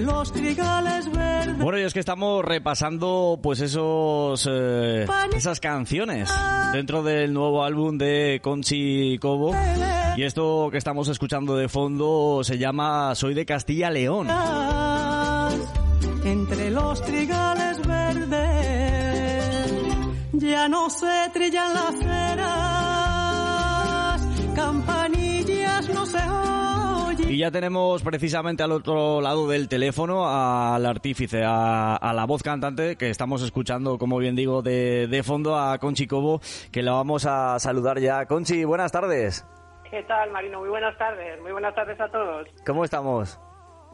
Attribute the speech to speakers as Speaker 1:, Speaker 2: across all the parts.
Speaker 1: Los trigales verdes.
Speaker 2: Bueno, y es que estamos repasando pues esos eh, esas canciones dentro del nuevo álbum de Conchi Cobo. Y esto que estamos escuchando de fondo se llama Soy de Castilla León.
Speaker 1: Entre los trigales verdes ya no se trillan las ceras, oyen.
Speaker 2: Y ya tenemos precisamente al otro lado del teléfono al artífice, a, a la voz cantante que estamos escuchando, como bien digo, de, de fondo a Conchi Cobo, que la vamos a saludar ya. Conchi, buenas tardes.
Speaker 3: ¿Qué tal, Marino? Muy buenas tardes. Muy buenas tardes a todos.
Speaker 2: ¿Cómo estamos?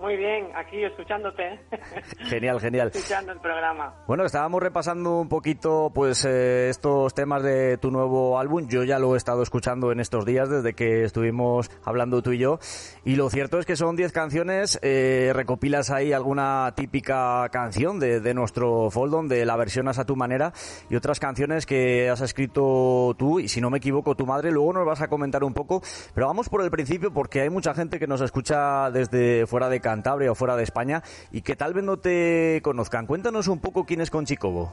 Speaker 3: Muy bien, aquí escuchándote.
Speaker 2: Genial, genial.
Speaker 3: Escuchando el programa.
Speaker 2: Bueno, estábamos repasando un poquito pues eh, estos temas de tu nuevo álbum. Yo ya lo he estado escuchando en estos días desde que estuvimos hablando tú y yo. Y lo cierto es que son 10 canciones. eh, recopilas ahí alguna típica canción de, de nuestro foldon, de la versionas a tu manera, y otras canciones que has escrito tú, y si no me equivoco, tu madre. Luego nos vas a comentar un poco. Pero vamos por el principio porque hay mucha gente que nos escucha desde fuera de Cantabria o fuera de España y que tal vez no te conozcan. Cuéntanos un poco quién es Conchi Cobo.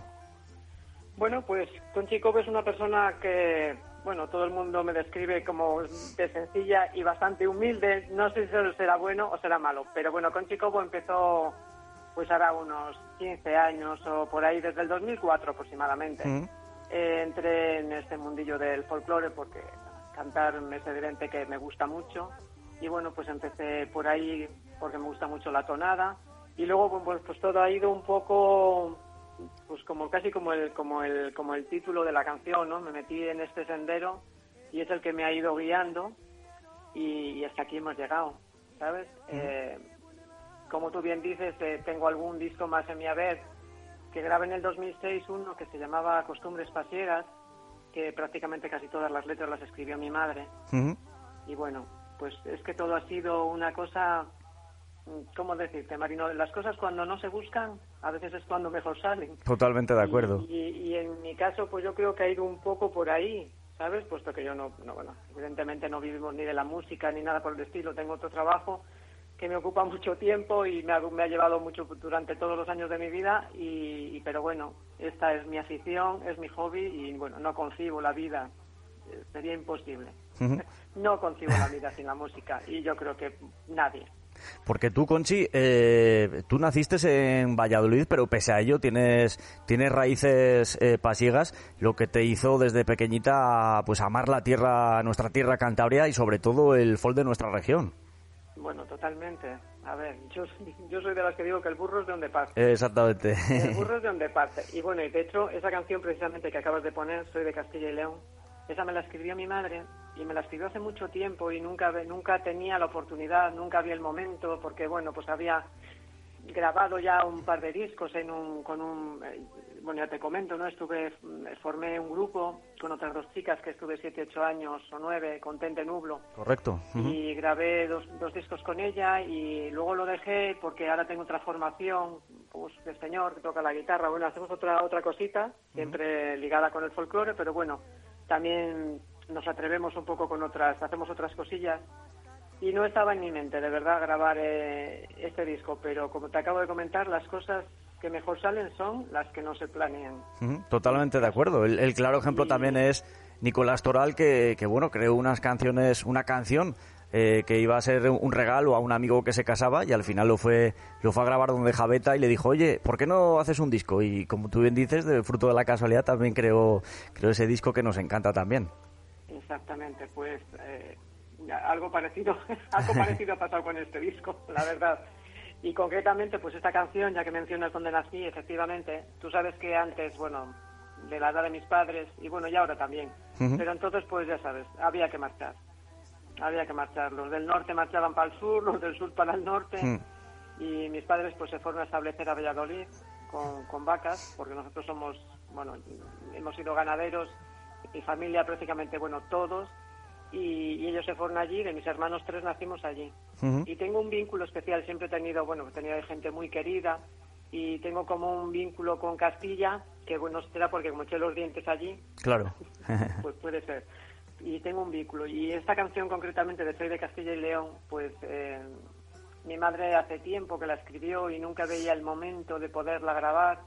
Speaker 3: Bueno, pues Conchi Cobo es una persona que, bueno, todo el mundo me describe como de sencilla y bastante humilde. No sé si eso será bueno o será malo, pero bueno, Conchi Cobo empezó pues hará unos 15 años o por ahí, desde el 2004 aproximadamente. Eh, entré en este mundillo del folclore porque cantar es evidente que me gusta mucho y bueno, pues empecé por ahí porque me gusta mucho la tonada y luego pues, pues todo ha ido un poco pues como casi como el como el como el título de la canción, ¿no? Me metí en este sendero y es el que me ha ido guiando y, y hasta aquí hemos llegado, ¿sabes? Eh, como tú bien dices, eh, tengo algún disco más en mi haber que grabé en el 2006 uno que se llamaba Costumbres Pasiegas, que prácticamente casi todas las letras las escribió mi madre. Y bueno, pues es que todo ha sido una cosa, mm, ¿cómo decirte, Marino? Las cosas cuando no se buscan, a veces es cuando mejor salen.
Speaker 2: Totalmente de acuerdo.
Speaker 3: Y, y en mi caso, pues yo creo que ha ido un poco por ahí, ¿sabes? Puesto que yo no, no, bueno, evidentemente no vivimos ni de la música ni nada por el estilo, tengo otro trabajo que me ocupa mucho tiempo y me ha, me ha llevado mucho durante todos los años de mi vida y, y- pero bueno, esta es mi afición, es mi hobby y bueno, no concibo la vida, eh, sería imposible. No concibo la vida sin la música y yo creo que nadie.
Speaker 2: Porque tú, Conchi, eh, tú naciste en Valladolid, pero pese a ello tienes, tienes raíces eh, pasiegas, lo que te hizo desde pequeñita pues amar la tierra, nuestra tierra Cantabria y sobre todo el folk de nuestra región.
Speaker 3: Bueno, totalmente. A ver, yo, yo soy de las que digo que el burro es de donde parte.
Speaker 2: Exactamente.
Speaker 3: El burro es de donde parte. Y bueno, y de hecho, esa canción precisamente que acabas de poner, Soy de Castilla y León, esa me la escribió mi madre y me la escribió hace mucho tiempo y nunca, nunca tenía la oportunidad, nunca había el momento, porque bueno, pues había grabado ya un par de discos en un, con un, eh, bueno, ya te comento, ¿no? Estuve, mm, formé un grupo con otras dos chicas que estuve siete, ocho años o nueve con Tente Nublo
Speaker 2: Correcto.
Speaker 3: Y grabé dos, dos discos con ella y luego lo dejé porque ahora tengo otra formación pues de señor que toca la guitarra bueno hacemos otra otra cosita siempre ligada con el folclore pero bueno también nos atrevemos un poco con otras hacemos otras cosillas y no estaba en mi mente de verdad grabar eh, este disco pero como te acabo de comentar las cosas que mejor salen son las que no se planean
Speaker 2: Totalmente de acuerdo. El, el claro ejemplo también es Nicolás Toral, que, que, bueno, creó unas canciones, una canción eh, que iba a ser un regalo a un amigo que se casaba y al final lo fue, lo fue a grabar donde Javeta y le dijo, oye, ¿por qué no haces un disco? Y como tú bien dices, de fruto de la casualidad también creó, creó ese disco que nos encanta también.
Speaker 3: Exactamente, pues eh, algo parecido, algo parecido ha pasado con este disco, la verdad. Y concretamente, pues esta canción, ya que mencionas dónde nací, efectivamente, tú sabes que antes, bueno, de la edad de mis padres, y bueno, y ahora también, pero entonces, pues ya sabes, había que marchar. había que marchar. Los del norte marchaban para el sur, los del sur para el norte.
Speaker 2: Mm.
Speaker 3: Y mis padres pues se fueron a establecer a Valladolid con, con vacas, porque nosotros somos, bueno, hemos sido ganaderos, mi familia prácticamente, bueno, todos. Y, y ellos se fueron allí, de mis hermanos tres nacimos allí. Y tengo un vínculo especial, siempre he tenido, bueno, he tenido gente muy querida y tengo como un vínculo con Castilla, que bueno, será porque como eché los dientes allí,
Speaker 2: Claro.
Speaker 3: pues puede ser. Y tengo un vínculo. Y esta canción concretamente de Soy de Castilla y León, pues eh, mi madre hace tiempo que la escribió y nunca veía el momento de poderla grabar.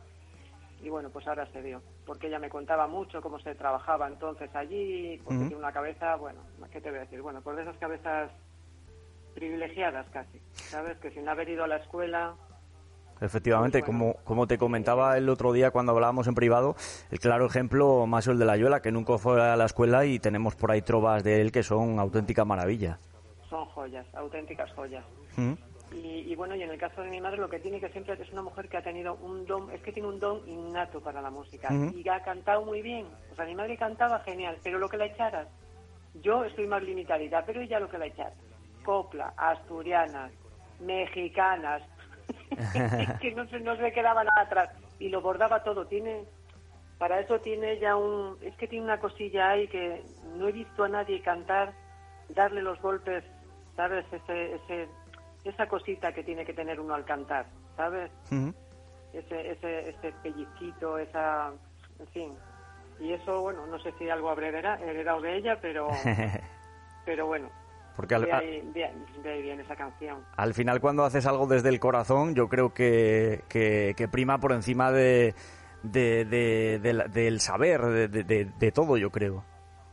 Speaker 3: Y bueno, pues ahora se dio. Porque ella me contaba mucho cómo se trabajaba entonces allí, porque tiene una cabeza, bueno, ¿qué te voy a decir? Bueno, pues de esas cabezas privilegiadas casi, ¿sabes? Que sin haber ido a la escuela,
Speaker 2: Efectivamente,
Speaker 3: Pues bueno.
Speaker 2: como, como te comentaba el otro día cuando hablábamos en privado, el claro ejemplo más el de la Yuela, que nunca fue a la escuela y tenemos por ahí trovas de él que son auténtica maravilla.
Speaker 3: son joyas, auténticas joyas.
Speaker 2: Mm.
Speaker 3: Y, y bueno, y en el caso de mi madre lo que tiene que siempre es una mujer que ha tenido un don, es que tiene un don innato para la música y ha cantado muy bien. O sea, mi madre cantaba genial, pero lo que la echaras, yo estoy más limitadita, pero ella lo que la echaras, copla, asturianas, mexicanas, que no se, no se quedaba nada atrás y lo bordaba todo. Tiene, para eso tiene ella un, es que tiene una cosilla ahí que no he visto a nadie cantar, darle los golpes, ¿sabes? Ese, ese, esa cosita que tiene que tener uno al cantar, ¿sabes? Ese, ese, ese pellizquito, esa, en fin. Y eso, bueno, no sé si algo habré hereda- heredado de ella, pero, pero bueno,
Speaker 2: Porque al,
Speaker 3: de ahí, de, de ahí viene esa canción.
Speaker 2: al final cuando haces algo desde el corazón, yo creo que, que, que prima por encima de, de- de- del saber, de- de todo, yo creo.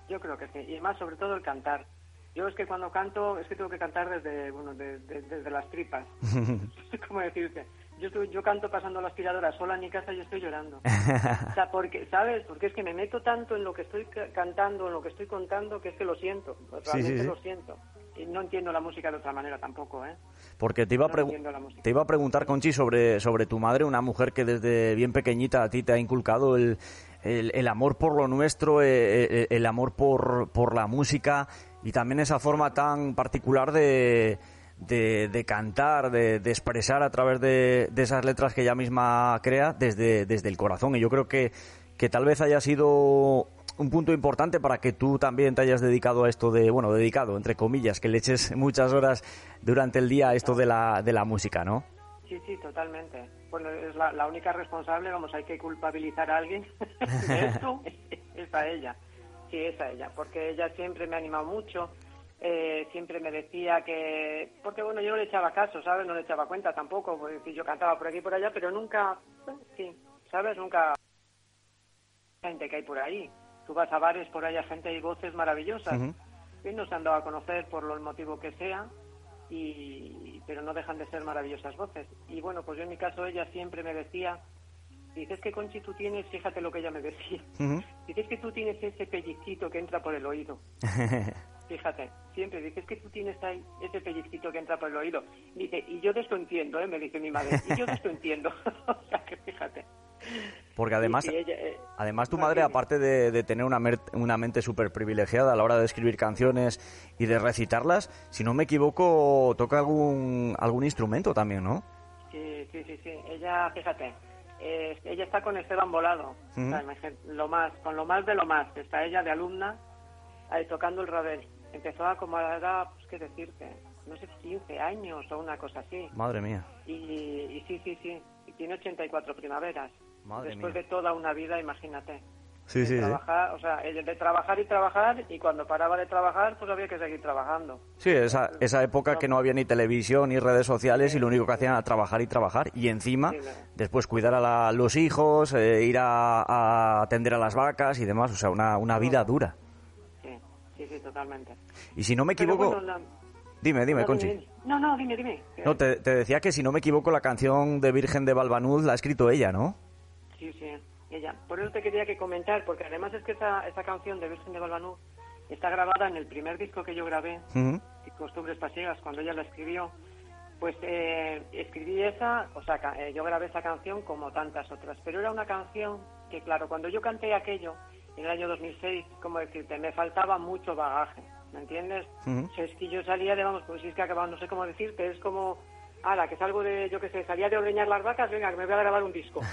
Speaker 3: Yo creo que sí, y más sobre todo el cantar. Yo es que cuando canto, es que tengo que cantar desde, bueno, de- de- desde las tripas. ¿Cómo decirte? Yo, estoy- yo canto pasando la aspiradora sola en mi casa y yo estoy llorando. O sea, porque, ¿sabes? Porque es que me meto tanto en lo que estoy ca- cantando, en lo que estoy contando, que es que lo siento. Realmente
Speaker 2: sí.
Speaker 3: lo siento. Y no entiendo la música de otra manera tampoco, ¿eh?
Speaker 2: Porque te iba, a
Speaker 3: No música.
Speaker 2: te iba a preguntar, Conchi, sobre, sobre tu madre, una mujer que desde bien pequeñita a ti te ha inculcado el, el, el amor por lo nuestro, eh, eh, el amor por, por la música y también esa forma tan particular de, de, de cantar, de, de expresar a través de, de esas letras que ella misma crea desde, desde el corazón. Y yo creo que, que tal vez haya sido un punto importante para que tú también te hayas dedicado a esto de, bueno, dedicado, entre comillas, que le eches muchas horas durante el día a esto de la, de la música, ¿no?
Speaker 3: Sí, sí, totalmente. Bueno, es la, la única responsable, vamos, hay que culpabilizar a alguien de esto, es a ella. Sí, es a ella, porque ella siempre me ha animado mucho, eh, siempre me decía que... Porque bueno, yo no le echaba caso, ¿sabes? No le echaba cuenta tampoco, porque yo cantaba por aquí y por allá, pero nunca, bueno, sí, ¿sabes? Nunca... Gente que hay por ahí. Tú vas a bares, por ahí hay gente y voces maravillosas. Y no se han dado a conocer por lo el motivo que sea, y, pero no dejan de ser maravillosas voces. Y bueno, pues yo en mi caso ella siempre me decía, dices que Conchi tú tienes, fíjate lo que ella me decía, dices que tú tienes ese pellizquito que entra por el oído. Fíjate, siempre dices que tú tienes ahí ese pellizquito que entra por el oído. Dice, y yo de esto entiendo, ¿eh? me dice mi madre, y yo de esto entiendo. o sea que fíjate.
Speaker 2: Porque además,
Speaker 3: Sí, sí, ella, eh,
Speaker 2: además tu
Speaker 3: no,
Speaker 2: madre, aparte de, de tener una, mer- una mente súper privilegiada a la hora de escribir canciones y de recitarlas, si no me equivoco, toca algún, algún instrumento también, ¿no?
Speaker 3: Sí, sí, sí, sí. Ella, fíjate, eh, ella está con Esteban Volado. O sea, lo más, con lo más de lo más. Está ella de alumna ahí tocando el rabel. Empezó a como a la edad, pues qué decirte, no sé, 15 años o una cosa así.
Speaker 2: Madre mía.
Speaker 3: Y, y sí, sí, sí, y tiene 84 primaveras.
Speaker 2: Madre
Speaker 3: Después
Speaker 2: mía.
Speaker 3: de toda una vida, imagínate.
Speaker 2: Sí, sí, sí.
Speaker 3: trabajar, o sea, de trabajar y trabajar, y cuando paraba de trabajar, pues había que seguir trabajando.
Speaker 2: Sí, esa, esa época que no había ni televisión ni redes sociales y lo único que hacían era trabajar y trabajar y encima después cuidar a la- los hijos, eh, ir a, a atender a las vacas y demás, o sea, una, una vida dura.
Speaker 3: Sí, sí, sí, totalmente.
Speaker 2: Y si no me equivoco,
Speaker 3: bueno, la-
Speaker 2: dime, dime,
Speaker 3: no,
Speaker 2: Conchi.
Speaker 3: dime, dime. No, no, dime, dime.
Speaker 2: No, te, te decía que si no me equivoco la canción de Virgen de Balbanud la ha escrito ella, ¿no?
Speaker 3: Sí, sí, ella. Por eso te quería que comentar, porque además es que esa, esa canción de Virgen de Balbanú está grabada en el primer disco que yo grabé. Costumbres Pasiegas, cuando ella la escribió. Pues eh, escribí esa, o sea, eh, yo grabé esa canción como tantas otras, pero era una canción que, claro, cuando yo canté aquello en el año 2006, como decirte, me faltaba mucho bagaje, ¿me entiendes?
Speaker 2: Ujú.
Speaker 3: Si es que yo salía de, vamos, pues si es que acababa, no sé cómo decirte, es como, ala, que salgo de, yo que sé, salía de ordeñar las vacas, venga, que me voy a grabar un disco.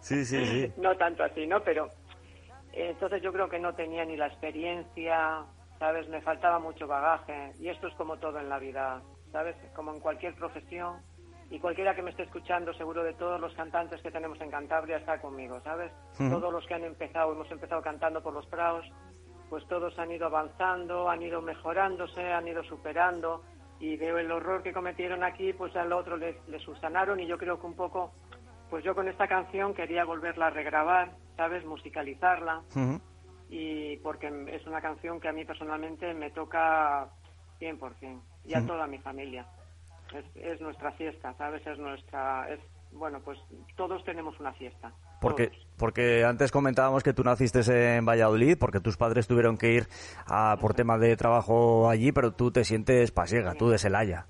Speaker 2: Sí, sí, sí.
Speaker 3: no tanto así, ¿no? Pero eh, entonces yo creo que no tenía ni la experiencia, ¿sabes? Me faltaba mucho bagaje. Y esto es como todo en la vida, ¿sabes? Como en cualquier profesión. Y cualquiera que me esté escuchando, seguro de todos los cantantes que tenemos en Cantabria está conmigo, ¿sabes? Todos los que han empezado, hemos empezado cantando por los praos, pues todos han ido avanzando, han ido mejorándose, han ido superando. Y veo el horror que cometieron aquí, pues al otro les, les subsanaron. Y yo creo que un poco pues yo con esta canción quería volverla a regrabar, ¿sabes? Musicalizarla. Y porque es una canción que a mí personalmente me toca 100% y a toda mi familia. Es, es nuestra fiesta, ¿sabes? Es nuestra. Es, bueno, pues todos tenemos una fiesta.
Speaker 2: Porque, porque antes comentábamos que tú naciste en Valladolid, porque tus padres tuvieron que ir a, por temas de trabajo allí, pero tú te sientes pasiega, tú de Celaya.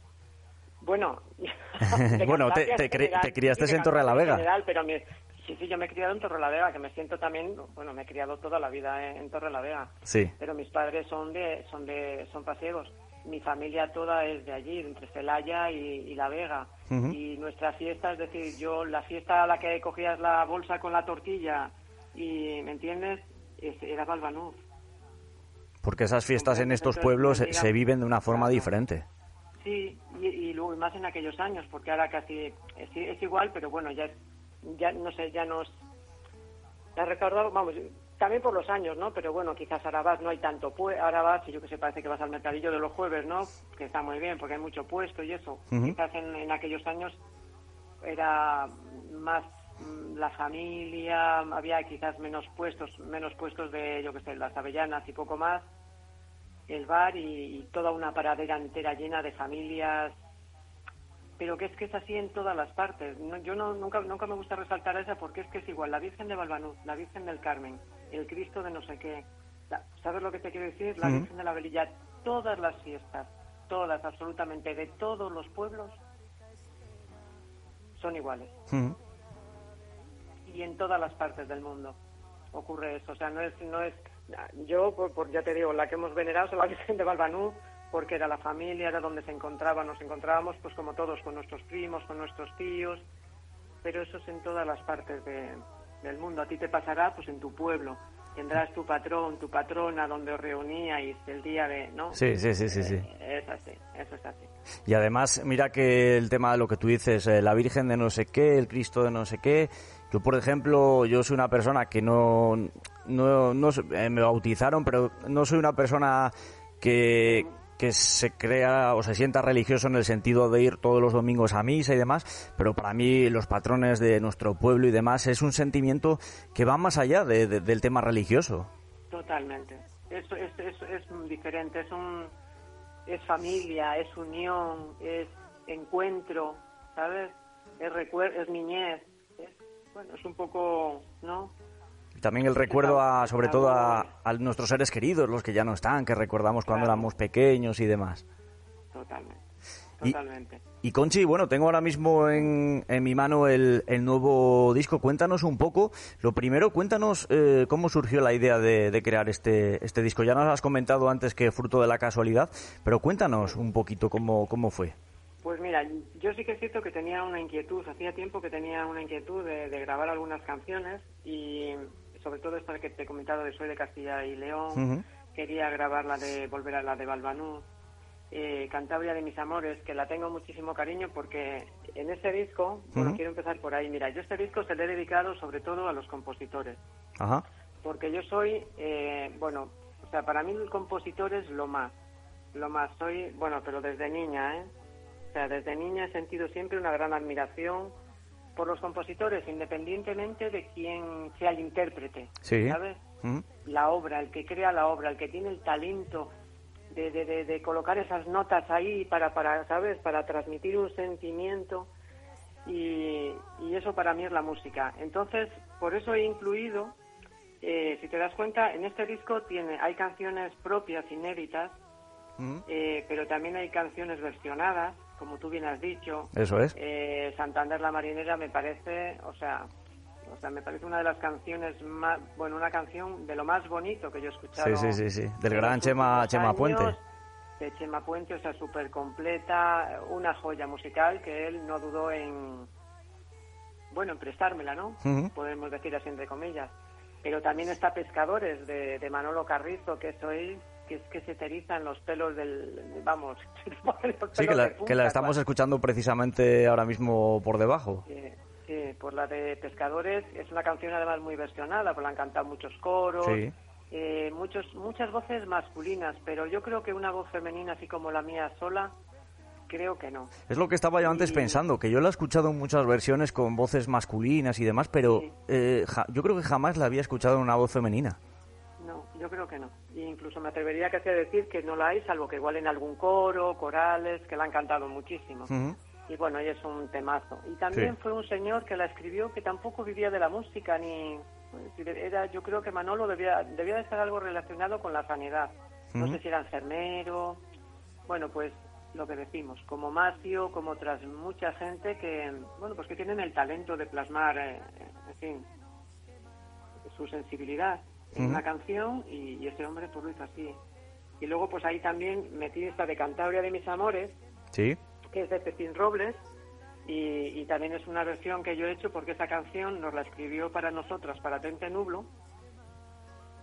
Speaker 3: Bueno,
Speaker 2: Bueno, te- te
Speaker 3: en general,
Speaker 2: te criaste en Torrelavega.
Speaker 3: Cantabria en general, pero me- sí, sí, yo me he criado en Torrelavega, que me siento también, bueno, me he criado toda la vida en, en Torrelavega.
Speaker 2: Sí.
Speaker 3: Pero mis padres son de, son de, son pasiegos. Mi familia toda es de allí, entre Celaya y, y La Vega. Y nuestra fiesta, es decir, yo la fiesta a la que cogías la bolsa con la tortilla y, ¿me entiendes? Es- era Balbanuz.
Speaker 2: Porque esas fiestas en estos pueblos se,
Speaker 3: digamos,
Speaker 2: se viven de una forma
Speaker 3: claro.
Speaker 2: diferente.
Speaker 3: Sí, y, y luego más en aquellos años, porque ahora casi es, es igual, pero bueno, ya, ya no sé, ya nos... La recordado, vamos, también por los años, ¿no? Pero bueno, quizás ahora vas, no hay tanto pues, ahora vas, y yo que sé, parece que vas al mercadillo de los jueves, ¿no? Que está muy bien, porque hay mucho puesto y eso. Quizás en, en aquellos años era más mm, la familia, había quizás menos puestos, menos puestos de, yo que sé, las avellanas y poco más el bar y, y toda una paradera entera llena de familias pero que es que es así en todas las partes No, yo no, nunca nunca me gusta resaltar esa porque es que es igual la Virgen de Balbanuz la Virgen del Carmen el Cristo de no sé qué la- ¿sabes lo que te quiero decir? la
Speaker 2: Ujú.
Speaker 3: Virgen de la Velilla todas las fiestas todas absolutamente de todos los pueblos son iguales
Speaker 2: Ujú.
Speaker 3: y en todas las partes del mundo ocurre eso. O sea, no es, no es, yo, por, por- ya te digo, la que hemos venerado es la Virgen de Balbanú, porque era la familia, era donde se encontraba, nos encontrábamos, pues como todos, con nuestros primos, con nuestros tíos, pero eso es en todas las partes de- del mundo. A ti te pasará, pues en tu pueblo. Tendrás tu patrón, tu patrona, donde os reuníais el día de, ¿no?
Speaker 2: Sí, sí, sí, sí, sí.
Speaker 3: Eh, Es así, eso es así.
Speaker 2: Y además, mira que el tema de lo que tú dices, eh, la Virgen de no sé qué, el Cristo de no sé qué. Yo, por ejemplo, yo soy una persona que no, no, no eh, me bautizaron, pero no soy una persona que, que se crea o se sienta religioso en el sentido de ir todos los domingos a misa y demás, pero para mí los patrones de nuestro pueblo y demás es un sentimiento que va más allá de- de- del tema religioso.
Speaker 3: Totalmente. Eso es, es, es diferente, es un es familia, es unión, es encuentro, ¿sabes? Es recuerdo, es niñez. Es, bueno, es un poco, ¿no?
Speaker 2: También el recuerdo a, sobre todo a, a nuestros seres queridos, los que ya no están, que recordamos cuando
Speaker 3: Claro.
Speaker 2: éramos pequeños y demás.
Speaker 3: Totalmente.
Speaker 2: Y-
Speaker 3: Totalmente.
Speaker 2: Y Conchi, bueno, tengo ahora mismo en, en mi mano el, el nuevo disco. Cuéntanos un poco. Lo primero, cuéntanos eh, cómo surgió la idea de, de crear este, este disco. Ya nos has comentado antes que fruto de la casualidad, pero cuéntanos un poquito cómo, cómo fue.
Speaker 3: Pues mira, yo sí que es cierto que tenía una inquietud, hacía tiempo que tenía una inquietud de, de grabar algunas canciones y sobre todo esta que te he comentado de Soy de Castilla y León, quería grabar la de Volver a la de Balbanú, eh, Cantabria de mis amores, que la tengo muchísimo cariño porque en este disco, bueno, quiero empezar por ahí, mira, yo este disco se lo he dedicado sobre todo a los compositores,
Speaker 2: Ajá.
Speaker 3: porque yo soy, eh, bueno, o sea, para mí el compositor es lo más, lo más, soy, bueno, pero desde niña, ¿eh? O sea, desde niña he sentido siempre una gran admiración por los compositores, independientemente de quién sea el intérprete,
Speaker 2: Sí.
Speaker 3: ¿sabes?
Speaker 2: Ujú.
Speaker 3: La obra, el que crea la obra, el que tiene el talento de, de, de, de colocar esas notas ahí para, para, ¿sabes? Para transmitir un sentimiento y, y eso para mí es la música. Entonces, por eso he incluido, eh, si te das cuenta, en este disco tiene, hay canciones propias, inéditas,
Speaker 2: Ujú.
Speaker 3: eh, pero también hay canciones versionadas, como tú bien has dicho.
Speaker 2: Eso es.
Speaker 3: Eh, Santander la Marinera me parece, o sea, O sea, me parece una de las canciones más, bueno, una canción de lo más bonito que yo he escuchado.
Speaker 2: Sí, sí, sí, sí. Del gran Chema, Chema Puente.
Speaker 3: De Chema Puente, o sea, súper completa, una joya musical que él no dudó en, bueno, en prestármela, ¿no? Podemos decir así entre comillas. Pero también está Pescadores de, de Manolo Carrizo, que soy que es que se te erizan los pelos del... Vamos,
Speaker 2: sí, que la, que la estamos escuchando precisamente ahora mismo por debajo.
Speaker 3: Sí, por la de Pescadores. Es una canción además muy versionada, porque la han cantado muchos coros. Eh, muchos, muchas voces masculinas, pero yo creo que una voz femenina así como la mía sola, creo que no.
Speaker 2: Es lo que estaba yo antes pensando, que yo la he escuchado en muchas versiones con voces masculinas y demás, pero eh, yo creo que jamás la había escuchado en una voz femenina.
Speaker 3: Yo creo que no. E incluso me atrevería casi a decir que no la hay, salvo que igual en algún coro, corales, que la han cantado muchísimo. Y bueno, ella es un temazo. Y también fue un señor que la escribió que tampoco vivía de la música ni era yo creo que Manolo debía debía de estar algo relacionado con la sanidad. No sé si era enfermero. Bueno, pues lo que decimos, como Macio, como otras mucha gente que bueno, pues que tienen el talento de plasmar eh, en fin, su sensibilidad en una canción y, ese hombre pues lo hizo así. Y luego pues ahí también metí esta de Cantabria de mis amores,
Speaker 2: ¿Sí?
Speaker 3: que es de Pepín Robles, y, también es una versión que yo he hecho porque esa canción nos la escribió para nosotras, para Tente Nublo,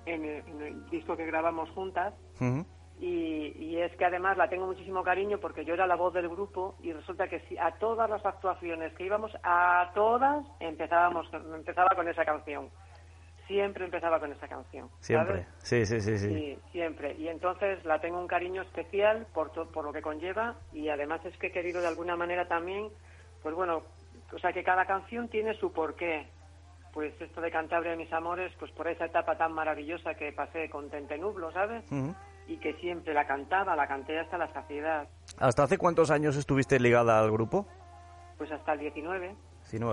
Speaker 3: en el, disco que grabamos juntas. y, y, es que además la tengo muchísimo cariño porque yo era la voz del grupo y resulta que si a todas las actuaciones que íbamos, a todas empezábamos, empezaba con esa canción siempre empezaba con esa canción.
Speaker 2: Siempre, sí, sí, sí, sí,
Speaker 3: siempre. Y entonces la tengo un cariño especial por, por lo que conlleva y además es que he querido de alguna manera también, pues bueno, o sea que cada canción tiene su porqué. Pues esto de Cantabria de mis amores, pues por esa etapa tan maravillosa que pasé con Tentenublo, ¿sabes? Y que siempre la cantaba, la canté hasta la saciedad.
Speaker 2: ¿Hasta hace cuántos años estuviste ligada al grupo?
Speaker 3: Pues hasta el 19.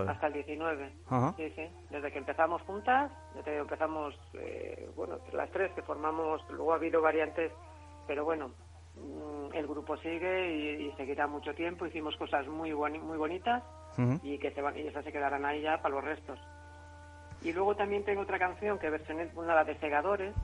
Speaker 3: Hasta el 19. Sí, sí. Desde que empezamos juntas, desde que empezamos, eh, bueno, las tres que formamos, luego ha habido variantes, pero bueno, mm, el grupo sigue y, seguirá mucho tiempo. Hicimos cosas muy, muy bonitas y que se van, y esas se quedarán ahí ya para los restos. Y luego también tengo otra canción que versioné, una la de Segadores,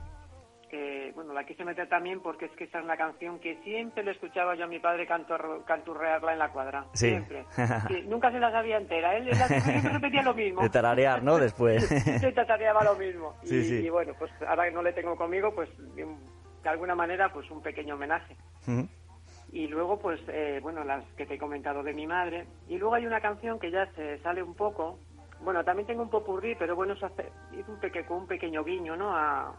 Speaker 3: que, bueno, la quise meter también porque es que esa es una canción que siempre le escuchaba yo a mi padre cantor, canturrearla en la cuadra. Siempre. nunca se la sabía entera. Él, siempre repetía lo mismo.
Speaker 2: De tararear, ¿no? Después.
Speaker 3: Se tarareaba lo mismo. y, bueno, pues ahora que no le tengo conmigo, pues de alguna manera, pues un pequeño homenaje. Y luego, pues, eh, bueno, las que te he comentado de mi madre. Y luego hay una canción que ya se sale un poco. Bueno, también tengo un popurrí, pero bueno, eso hace, un, peque, un pequeño guiño, ¿no? A,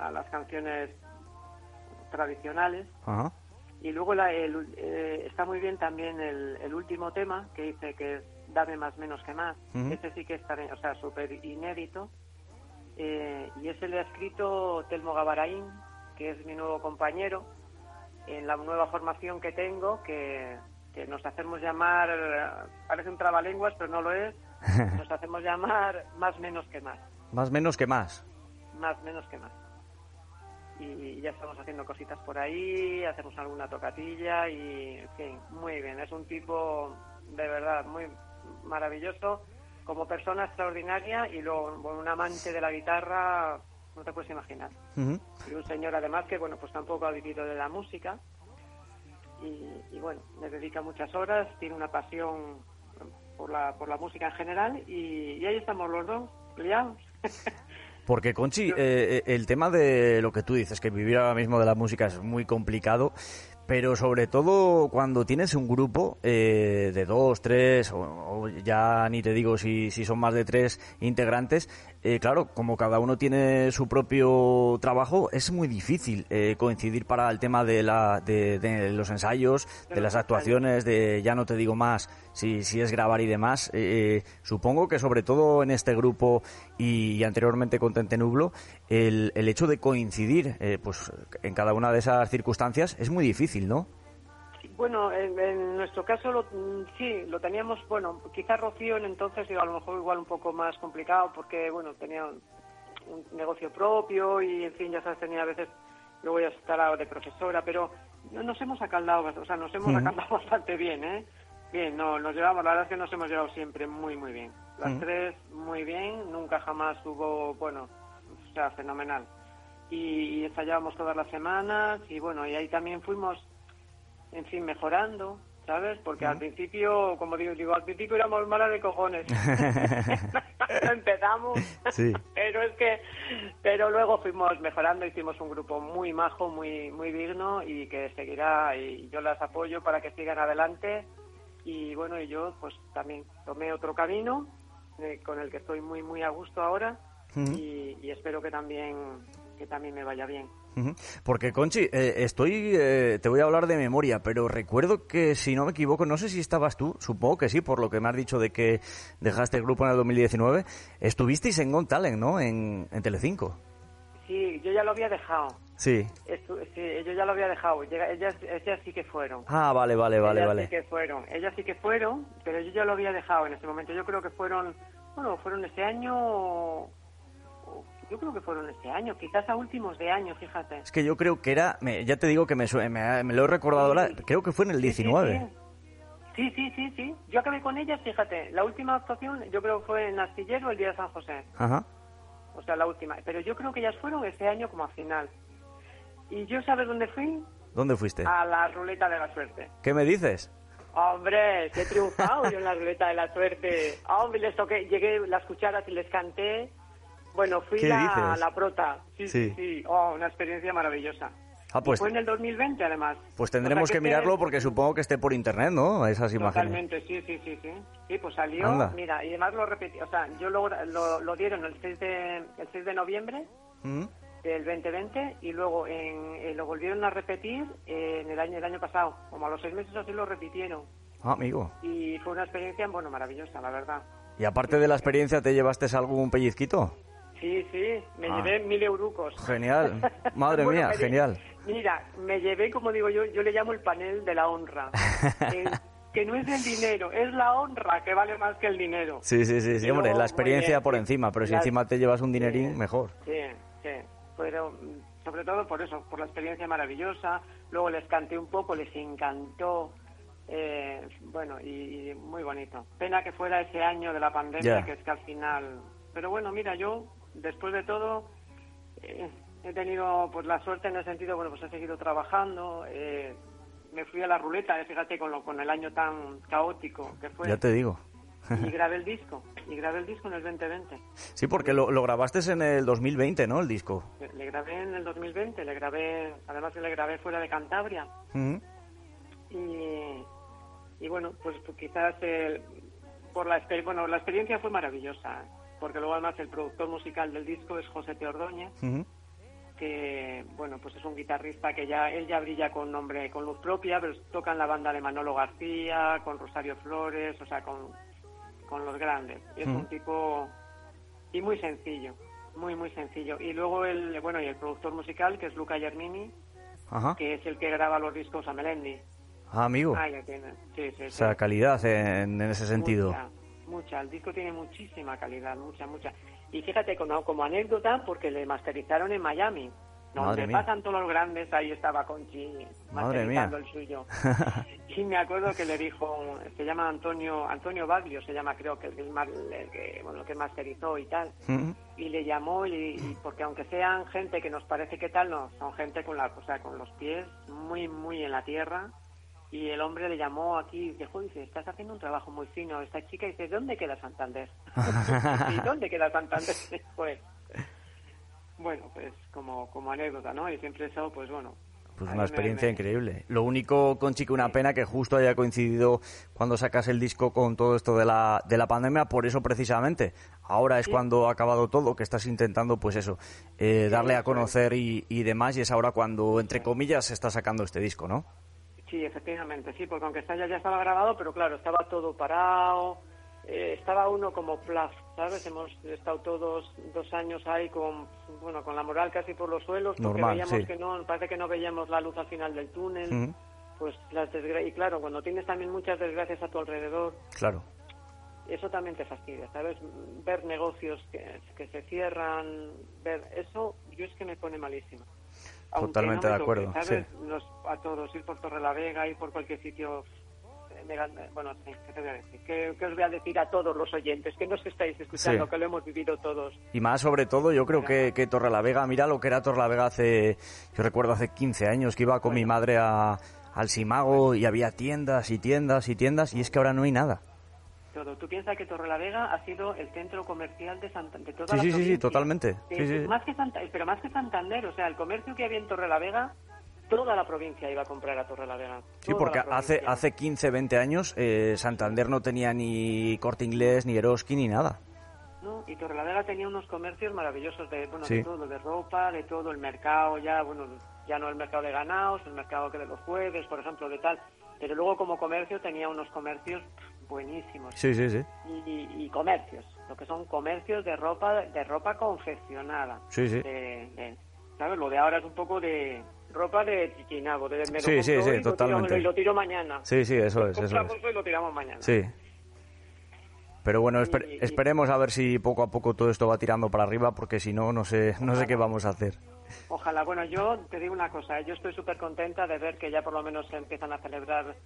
Speaker 3: a las canciones tradicionales. Y luego la, eh, está muy bien también el, último tema que dice que es Dame más menos que más. Ese sí que está, o sea, súper inédito. Eh, y ese le ha escrito Telmo Gabaraín, que es mi nuevo compañero, en la nueva formación que tengo, que, que nos hacemos llamar, parece un trabalenguas, pero no lo es, nos hacemos llamar más menos que más.
Speaker 2: Más menos que más.
Speaker 3: Más menos que más y ya estamos haciendo cositas por ahí, hacemos alguna tocatilla y, en fin, muy bien. Es un tipo de verdad muy maravilloso, como persona extraordinaria y luego un amante de la guitarra, no te puedes imaginar. Y un señor además que, bueno, pues tampoco ha vivido de la música y, bueno, le dedica muchas horas, tiene una pasión por la, por la música en general y, y ahí estamos los dos, liados.
Speaker 2: Porque, Conchi, eh, eh, el tema de lo que tú dices, que vivir ahora mismo de la música es muy complicado, pero sobre todo cuando tienes un grupo eh, de dos, tres, o, ya ni te digo si, si son más de tres integrantes, eh, claro, como cada uno tiene su propio trabajo, es muy difícil eh, coincidir para el tema de, la, de, los ensayos, de las actuaciones, de ya no te digo más si, si es grabar y demás. supongo que sobre todo en este grupo y, anteriormente con Tente Nublo, el, el hecho de coincidir pues en cada una de esas circunstancias es muy difícil. ¿no?
Speaker 3: Bueno, en, nuestro caso lo, mm, sí, lo teníamos, bueno, quizás Rocío en entonces a lo mejor igual un poco más complicado porque, bueno, tenía un, negocio propio y, en fin, ya sabes, tenía a veces, luego ya estará de profesora, pero nos hemos acaldado, o sea, nos hemos acaldado bastante bien, ¿eh? Bien, no, nos llevamos, la verdad es que nos hemos llevado siempre muy, muy bien. las tres muy bien, nunca jamás hubo, bueno, o sea, fenomenal. Y, y ensayábamos todas las semanas y bueno, y ahí también fuimos, en fin, mejorando, ¿sabes? Porque al principio, como digo, digo, al principio éramos malas de cojones. Empezamos,
Speaker 2: Sí.
Speaker 3: pero es que, pero luego fuimos mejorando, hicimos un grupo muy majo, muy, muy digno y que seguirá y yo las apoyo para que sigan adelante y bueno, y yo pues también tomé otro camino eh, con el que estoy muy, muy a gusto ahora y, y espero que también, que también me vaya bien.
Speaker 2: Porque, Conchi, eh, estoy. eh, te voy a hablar de memoria, pero recuerdo que, si no me equivoco, no sé si estabas tú, supongo que sí, por lo que me has dicho de que dejaste el grupo en el 2019. Estuvisteis en Got Talent, ¿no? En, en Telecinco.
Speaker 3: Sí, yo ya lo había dejado.
Speaker 2: Sí.
Speaker 3: Estu- sí, yo ya lo había dejado. Ellas, ellas sí que fueron.
Speaker 2: Ah, vale, vale, vale,
Speaker 3: ellas
Speaker 2: vale.
Speaker 3: sí que fueron. Ellas sí que fueron, pero yo ya lo había dejado en ese momento. Yo creo que fueron, bueno, fueron ese año. o- Yo creo que fueron ese año, quizás a últimos de año, fíjate.
Speaker 2: Es que yo creo que era. me- ya te digo que me, me, me lo he recordado ahora. Creo que fue en el 19.
Speaker 3: Sí, sí, sí, sí. Yo acabé con ellas, fíjate. La última actuación, yo creo que fue en Astillero el día de San José.
Speaker 2: Ajá.
Speaker 3: O sea, la última. Pero yo creo que ellas fueron ese año como a final. ¿Y yo sabes dónde fui?
Speaker 2: ¿Dónde fuiste?
Speaker 3: A la ruleta de la suerte.
Speaker 2: ¿Qué me dices?
Speaker 3: Hombre, que he triunfado yo en la ruleta de la suerte. Hombre, les toqué, llegué las cucharas y les canté. Bueno, fui
Speaker 2: ¿Qué
Speaker 3: la,
Speaker 2: dices?
Speaker 3: la prota. Sí, sí,
Speaker 2: Sí.
Speaker 3: sí. Oh, una experiencia maravillosa.
Speaker 2: Ah, pues,
Speaker 3: fue en el 2020, además.
Speaker 2: pues
Speaker 3: O sea,
Speaker 2: tendremos que
Speaker 3: te-
Speaker 2: mirarlo porque supongo que esté por internet, ¿no? Esas imágenes.
Speaker 3: Totalmente, sí, sí, sí, sí. Sí, pues salió,
Speaker 2: Anda.
Speaker 3: mira, y además lo repetí, o sea, yo lo, lo, lo dieron el 6 de, el 6 de noviembre
Speaker 2: ¿Mm?
Speaker 3: Del 2020 y luego en, eh, lo volvieron a repetir eh, en el año el año pasado, como a los seis meses así lo repitieron.
Speaker 2: Ah, amigo.
Speaker 3: Y fue una experiencia, bueno, maravillosa, la verdad.
Speaker 2: ¿Y aparte de la experiencia, te llevaste algún pellizquito?
Speaker 3: Sí, sí, me
Speaker 2: Ah.
Speaker 3: llevé mil eurucos.
Speaker 2: Genial. Madre
Speaker 3: Bueno,
Speaker 2: mía,
Speaker 3: me
Speaker 2: genial.
Speaker 3: Mira, me llevé, como digo yo, yo le llamo el panel de la honra. que, que no es el dinero, es la honra que vale más que el dinero.
Speaker 2: Sí, sí, sí, sí, hombre, la experiencia
Speaker 3: bien,
Speaker 2: por encima, pero si
Speaker 3: La-
Speaker 2: encima te llevas un dinerín,
Speaker 3: Sí.
Speaker 2: mejor.
Speaker 3: Sí. Pero mm, sobre todo por eso, por la experiencia maravillosa. Luego les canté un poco, les encantó. eh, bueno, y, y muy bonito. Pena que fuera ese año de la pandemia, que es que al final. Pero bueno, mira, yo, después de todo, eh, he tenido pues la suerte en el sentido, bueno, pues he seguido trabajando. eh, me fui a la ruleta, eh, fíjate, con, lo, con el año tan caótico que fue.
Speaker 2: Ya te digo.
Speaker 3: Y grabé el disco. Y grabé el disco en el 2020.
Speaker 2: Sí, porque lo, lo grabaste en el 2020, ¿no? El disco.
Speaker 3: Le- Le grabé en el 2020, le grabé, además que le grabé fuera de Cantabria. Y, y bueno, pues, pues quizás el- por la, bueno, la experiencia fue maravillosa, porque luego además el productor musical del disco es José Teordóñez,
Speaker 2: Ujú.
Speaker 3: que bueno, pues es un guitarrista que ya, él ya brilla con nombre, con luz propia, pero toca en la banda de Manolo García, con Rosario Flores, o sea, con, con los grandes. Y es
Speaker 2: Mm.
Speaker 3: un tipo, y muy sencillo, muy, muy sencillo. Y luego el, bueno, y el productor musical, que es Luca Germini,
Speaker 2: Ajá.
Speaker 3: que es el que graba los discos a Melendi.
Speaker 2: Ah, amigo.
Speaker 3: Tiene. Sí, sí,
Speaker 2: O
Speaker 3: sí.
Speaker 2: sea, calidad en, en ese sentido.
Speaker 3: Mucha, mucha. El disco tiene muchísima calidad, mucha, mucha. Y fíjate, como, como anécdota, porque le masterizaron en Miami.
Speaker 2: Madre
Speaker 3: Donde
Speaker 2: mía.
Speaker 3: pasan todos los grandes, ahí estaba Conchi
Speaker 2: Madre
Speaker 3: masterizando
Speaker 2: mía.
Speaker 3: el suyo. y me acuerdo que le dijo, se llama Antonio Antonio Baglio, se llama creo que el, que el bueno, el que masterizó y tal. Y le llamó, y, y porque aunque sean gente que nos parece que tal, no, son gente con, la, o sea, con los pies muy, muy en la tierra. Y el hombre le llamó aquí y dijo, dice, estás haciendo un trabajo muy fino. Esta chica dice, ¿dónde queda Santander? ¿Y dónde queda Santander? Pues, bueno, pues como, como anécdota, ¿no? Y siempre eso, pues bueno.
Speaker 2: Pues una experiencia increíble. Lo único, Conchi, que una pena que justo haya coincidido cuando sacas el disco con todo esto de la, de la pandemia, por eso precisamente. Ahora es
Speaker 3: Sí.
Speaker 2: cuando ha acabado todo, que estás intentando, pues eso, eh, darle a conocer y, y demás, y es ahora cuando, entre comillas, se está sacando este disco, ¿no?
Speaker 3: Sí, efectivamente, sí, porque aunque está- ya, ya estaba grabado, pero claro, estaba todo parado, eh, estaba uno como plaf, ¿sabes? Hemos estado todos dos años ahí con, bueno, con la moral casi por los suelos, porque
Speaker 2: Normal,
Speaker 3: veíamos
Speaker 2: sí.
Speaker 3: que no, parece que no veíamos la luz al final del túnel, pues las desgra- y claro, cuando tienes también muchas desgracias a tu alrededor,
Speaker 2: Claro.
Speaker 3: eso también te fastidia, ¿sabes? Ver negocios que, que se cierran, ver eso, yo es que me pone malísima.
Speaker 2: Totalmente
Speaker 3: no
Speaker 2: de acuerdo,
Speaker 3: toque, ¿sabes? Nos- a todos, ir por Torre la Vega, ir por cualquier sitio, bueno, sí, ¿qué te voy a decir? ¿Qué, os voy a decir a todos los oyentes? Que nos estáis escuchando, que lo hemos vivido todos.
Speaker 2: Y más sobre todo, yo creo que, que Torrelavega, mira lo que era Torrelavega hace, yo recuerdo hace 15 años, que iba con mi madre a, al Simago y había tiendas y tiendas y tiendas, y es que ahora no hay nada.
Speaker 3: Todo. Tú piensas que Torrelavega ha sido el centro comercial de, Santander, de toda
Speaker 2: sí,
Speaker 3: la
Speaker 2: sí, sí, sí, totalmente.
Speaker 3: Más que pero más que Santander, o sea, el comercio que había en Torrelavega toda la provincia iba a comprar a Torrelavega.
Speaker 2: Sí, porque hace, hace 15, 20 años eh, Santander no tenía ni Corte Inglés, ni Eroski, ni nada.
Speaker 3: No, y Torrelavega tenía unos comercios maravillosos de, bueno, de todo, de ropa, de todo, el mercado ya, bueno, ya no el mercado de ganados, el mercado que de los jueves, por ejemplo, de tal, pero luego como comercio tenía unos comercios buenísimos.
Speaker 2: Sí, sí, sí.
Speaker 3: Y, comercios, lo que son comercios de ropa de ropa confeccionada.
Speaker 2: Sí, sí.
Speaker 3: ¿Sabes? Lo de ahora es un poco de ropa de chiquinabo, de
Speaker 2: me sí, sí, sí, totalmente.
Speaker 3: y lo tiro mañana.
Speaker 2: Sí, sí, eso es, eso
Speaker 3: es. y lo tiramos mañana.
Speaker 2: Sí. Pero bueno, esperemos a ver si poco a poco todo esto va tirando para arriba, porque si no, no sé, no sé qué vamos a hacer.
Speaker 3: Ojalá. Bueno, yo te digo una cosa, ¿eh? yo estoy súper contenta de ver que ya por lo menos se empiezan a celebrar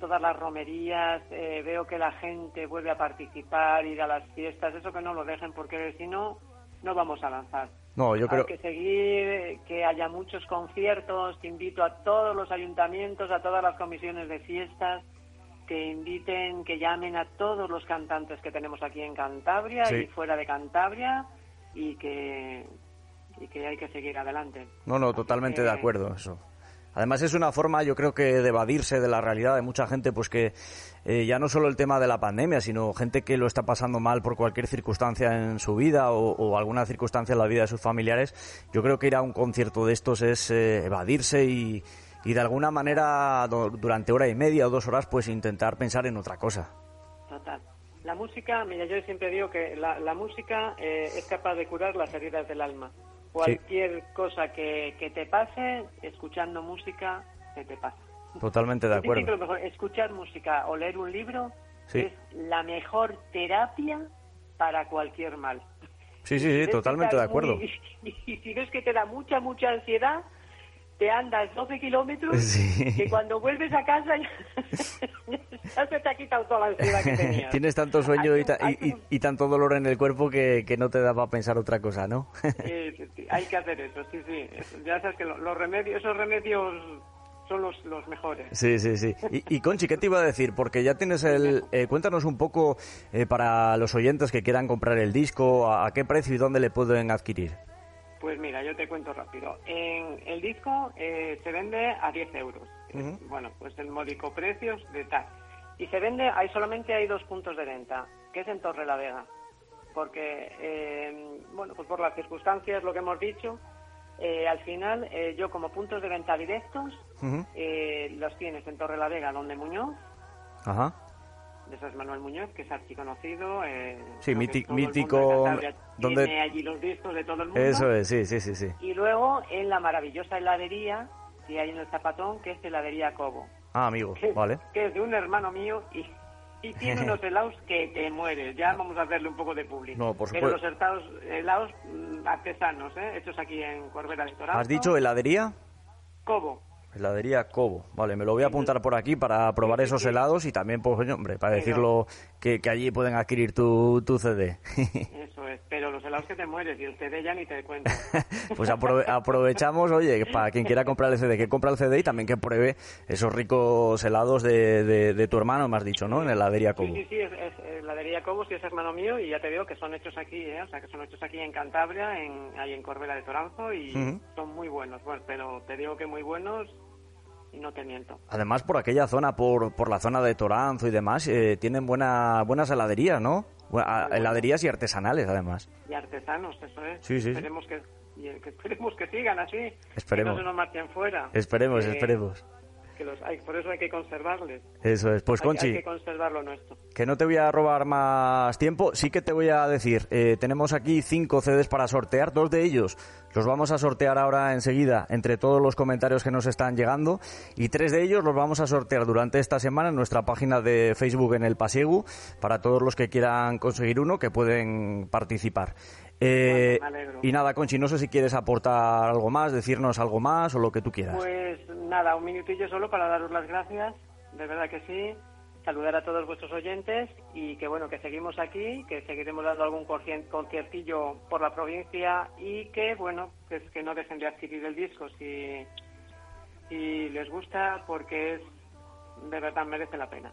Speaker 3: todas las romerías, eh, veo que la gente vuelve a participar, ir a las fiestas, eso que no lo dejen, porque si no, no vamos a lanzar.
Speaker 2: No, yo creo...
Speaker 3: Hay que seguir, que haya muchos conciertos, invito a todos los ayuntamientos, a todas las comisiones de fiestas, que inviten, que llamen a todos los cantantes que tenemos aquí en Cantabria y fuera de Cantabria y que, y que hay que seguir adelante.
Speaker 2: No, no, totalmente de acuerdo, eso. Además es una forma, yo creo que de evadirse de la realidad de mucha gente, pues que eh, ya no solo el tema de la pandemia, sino gente que lo está pasando mal por cualquier circunstancia en su vida o, alguna circunstancia en la vida de sus familiares. Yo creo que ir a un concierto de estos es eh, evadirse y, de alguna manera durante hora y media o dos horas pues intentar pensar en otra cosa.
Speaker 3: Total. La música, mira, yo siempre digo que la, música eh, es capaz de curar las heridas del alma. Cualquier cosa que, que, te pase, escuchando música, se te pasa.
Speaker 2: Totalmente de acuerdo.
Speaker 3: mejor, escuchar música o leer un libro es la mejor terapia para cualquier mal.
Speaker 2: Sí, sí, sí, totalmente de acuerdo.
Speaker 3: y si ves que te da mucha, mucha ansiedad, te andas 12 kilómetros que cuando vuelves a casa ya, te ha quitado toda la ansiedad que tenías.
Speaker 2: Tienes tanto sueño y, tanto dolor en el cuerpo que, no te da para pensar otra cosa, ¿no?
Speaker 3: hay que hacer eso, sí, sí. Ya sabes que los remedios, esos remedios son los, los mejores.
Speaker 2: Sí, sí, sí. Y, Conchi, ¿qué te iba a decir? Porque ya tienes el... Eh, cuéntanos un poco eh, para los oyentes que quieran comprar el disco, a qué precio y dónde le pueden adquirir.
Speaker 3: Pues mira, yo te cuento rápido. En el disco eh, se vende a 10 euros. Bueno, pues el módico precio de tal. Y se vende, hay solamente hay dos puntos de venta, que es en Torre la Vega. Porque, eh, bueno, pues por las circunstancias, lo que hemos dicho, eh, al final yo como puntos de venta directos los tienes en Torre la Vega, donde Muñoz.
Speaker 2: Ajá
Speaker 3: de San Manuel Muñoz, que es archiconocido. Eh,
Speaker 2: sí, mítico.
Speaker 3: donde tiene allí los discos de todo el mundo.
Speaker 2: Eso es, sí, sí, sí, sí.
Speaker 3: Y luego en la maravillosa heladería que hay en el Zapatón, que es heladería Cobo.
Speaker 2: Ah, amigo, vale.
Speaker 3: Que es de un hermano mío y, y tiene unos helados que te mueres. Ya vamos a hacerle un poco de público.
Speaker 2: No, por
Speaker 3: supuesto. Pero los helados, helados mm, artesanos, ¿eh? hechos aquí en Corbera de.
Speaker 2: ¿Has dicho heladería?
Speaker 3: Cobo.
Speaker 2: Heladería Cobo. Vale, me lo voy a apuntar por aquí para probar esos helados y también, pues, hombre, para decirlo que, allí pueden adquirir tu, tu CD.
Speaker 3: Eso es, pero los helados que te mueres y el CD ya ni te cuento.
Speaker 2: pues aprovechamos, oye, para quien quiera comprar el CD, que compra el CD y también que pruebe esos ricos helados de, de, tu hermano, me has dicho, ¿no? En heladería Cobo.
Speaker 3: Sí, sí, sí, es, heladería Cobo, sí es hermano mío y ya te digo que son hechos aquí, ¿eh? O sea, que son hechos aquí en Cantabria, en, ahí en Corbera de Toranzo y son muy buenos. Bueno, pero te digo que muy buenos no te miento.
Speaker 2: Además, por aquella zona, por, por la zona de Toranzo y demás, eh, tienen buena, buenas heladerías, ¿no? heladerías y artesanales, además.
Speaker 3: Y artesanos, eso es.
Speaker 2: Sí, sí.
Speaker 3: Esperemos que, esperemos que sigan así.
Speaker 2: Esperemos.
Speaker 3: Que no se nos marchen fuera.
Speaker 2: Esperemos, esperemos
Speaker 3: por eso hay que conservarles.
Speaker 2: Eso es. Pues Conchi.
Speaker 3: Hay que conservarlo nuestro.
Speaker 2: Que no te voy a robar más tiempo. Sí que te voy a decir, eh, tenemos aquí cinco CDs para sortear. Dos de ellos los vamos a sortear ahora enseguida entre todos los comentarios que nos están llegando. Y tres de ellos los vamos a sortear durante esta semana en nuestra página de Facebook en el Pasiegu. Para todos los que quieran conseguir uno, que pueden participar.
Speaker 3: Eh,
Speaker 2: y nada, Conchi, no sé si quieres aportar algo más, decirnos algo más o lo que tú quieras.
Speaker 3: Pues nada, un minutillo solo para daros las gracias de verdad que sí. Saludar a todos vuestros oyentes y que bueno, que seguimos aquí, que seguiremos dando algún conciertillo por la provincia y que bueno, pues que no dejen de adquirir el disco si, si les gusta porque es de verdad merece la pena.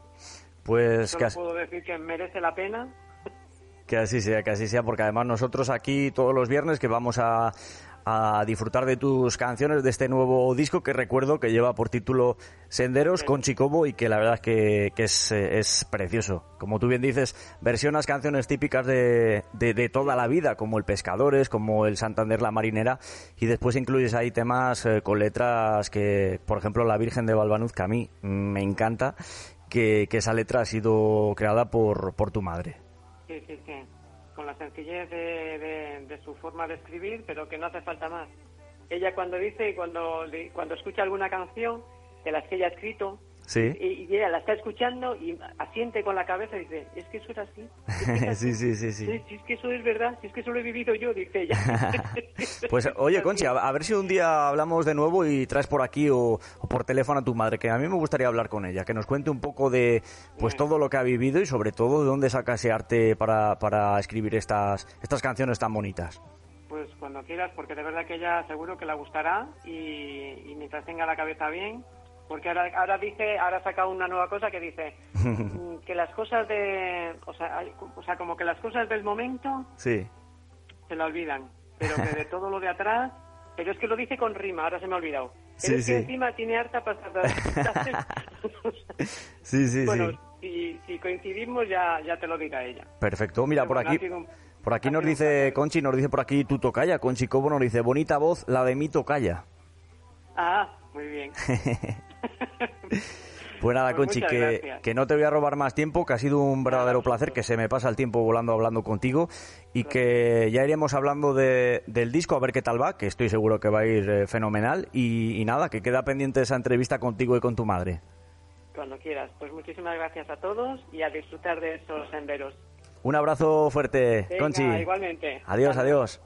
Speaker 2: Pues
Speaker 3: Solo
Speaker 2: que,
Speaker 3: puedo decir que merece la pena
Speaker 2: que así sea, que así sea, porque además nosotros aquí todos los viernes que vamos a, a disfrutar de tus canciones de este nuevo disco que recuerdo que lleva por título Senderos con Chicobo y que la verdad es que, que es, es precioso. Como tú bien dices, versionas canciones típicas de, de, toda la vida, como el Pescadores, como el Santander La Marinera, y después incluyes ahí temas eh, con letras que, por ejemplo, La Virgen de Balbanuz, que a mí me encanta, que, que esa letra ha sido creada por, por tu madre.
Speaker 3: Sí, sí, sí. Con la sencillez de, su forma de escribir, pero que no hace falta más. Ella cuando dice y cuando, cuando escucha alguna canción de las que ella ha escrito,
Speaker 2: Sí.
Speaker 3: y, y ella la está escuchando y asiente con la cabeza y dice, es que eso era así. es que así.
Speaker 2: sí, sí, sí, sí.
Speaker 3: Sí, es que eso es verdad, si es que eso lo he vivido yo, dice ella.
Speaker 2: Pues oye, Conchi, a, a ver si un día hablamos de nuevo y traes por aquí o, o por teléfono a tu madre, que a mí me gustaría hablar con ella, que nos cuente un poco de pues todo lo que ha vivido y sobre todo de dónde saca ese arte para, para escribir estas, estas canciones tan bonitas.
Speaker 3: Pues cuando quieras, porque de verdad que ella seguro que la gustará y, y mientras tenga la cabeza bien, porque ahora, ahora dice, ahora ha sacado una nueva cosa que dice mm, que las cosas de, o sea, hay- o sea, como que las cosas del momento
Speaker 2: Sí.
Speaker 3: se la olvidan, pero que de todo lo de atrás, pero es que lo dice con rima, ahora se me ha olvidado. Pero
Speaker 2: Sí,
Speaker 3: es
Speaker 2: sí.
Speaker 3: que encima tiene harta pasada.
Speaker 2: Sí, sí,
Speaker 3: bueno,
Speaker 2: sí.
Speaker 3: si, si coincidimos ya, ya te lo diga ella.
Speaker 2: Perfecto. Mira,
Speaker 3: Pero
Speaker 2: por aquí,
Speaker 3: un-
Speaker 2: por aquí nos dice. Conchi, nos dice por aquí tu tocaya. Conchi Cobo nos dice, bonita voz, la de mi tocaya.
Speaker 3: Ah, muy bien.
Speaker 2: Pues nada,
Speaker 3: Pues
Speaker 2: Conchi, que, que no te voy a robar más tiempo, que ha sido un verdadero placer, que se me pasa el tiempo volando hablando contigo y que ya iremos hablando de- del disco a ver qué tal va, que estoy seguro que va a ir eh, fenomenal y, y nada, que queda pendiente esa entrevista contigo y con tu madre.
Speaker 3: Cuando quieras. Pues muchísimas gracias a todos y a disfrutar de esos senderos.
Speaker 2: Un abrazo fuerte,
Speaker 3: Venga,
Speaker 2: Conchi.
Speaker 3: igualmente.
Speaker 2: Adiós, adiós.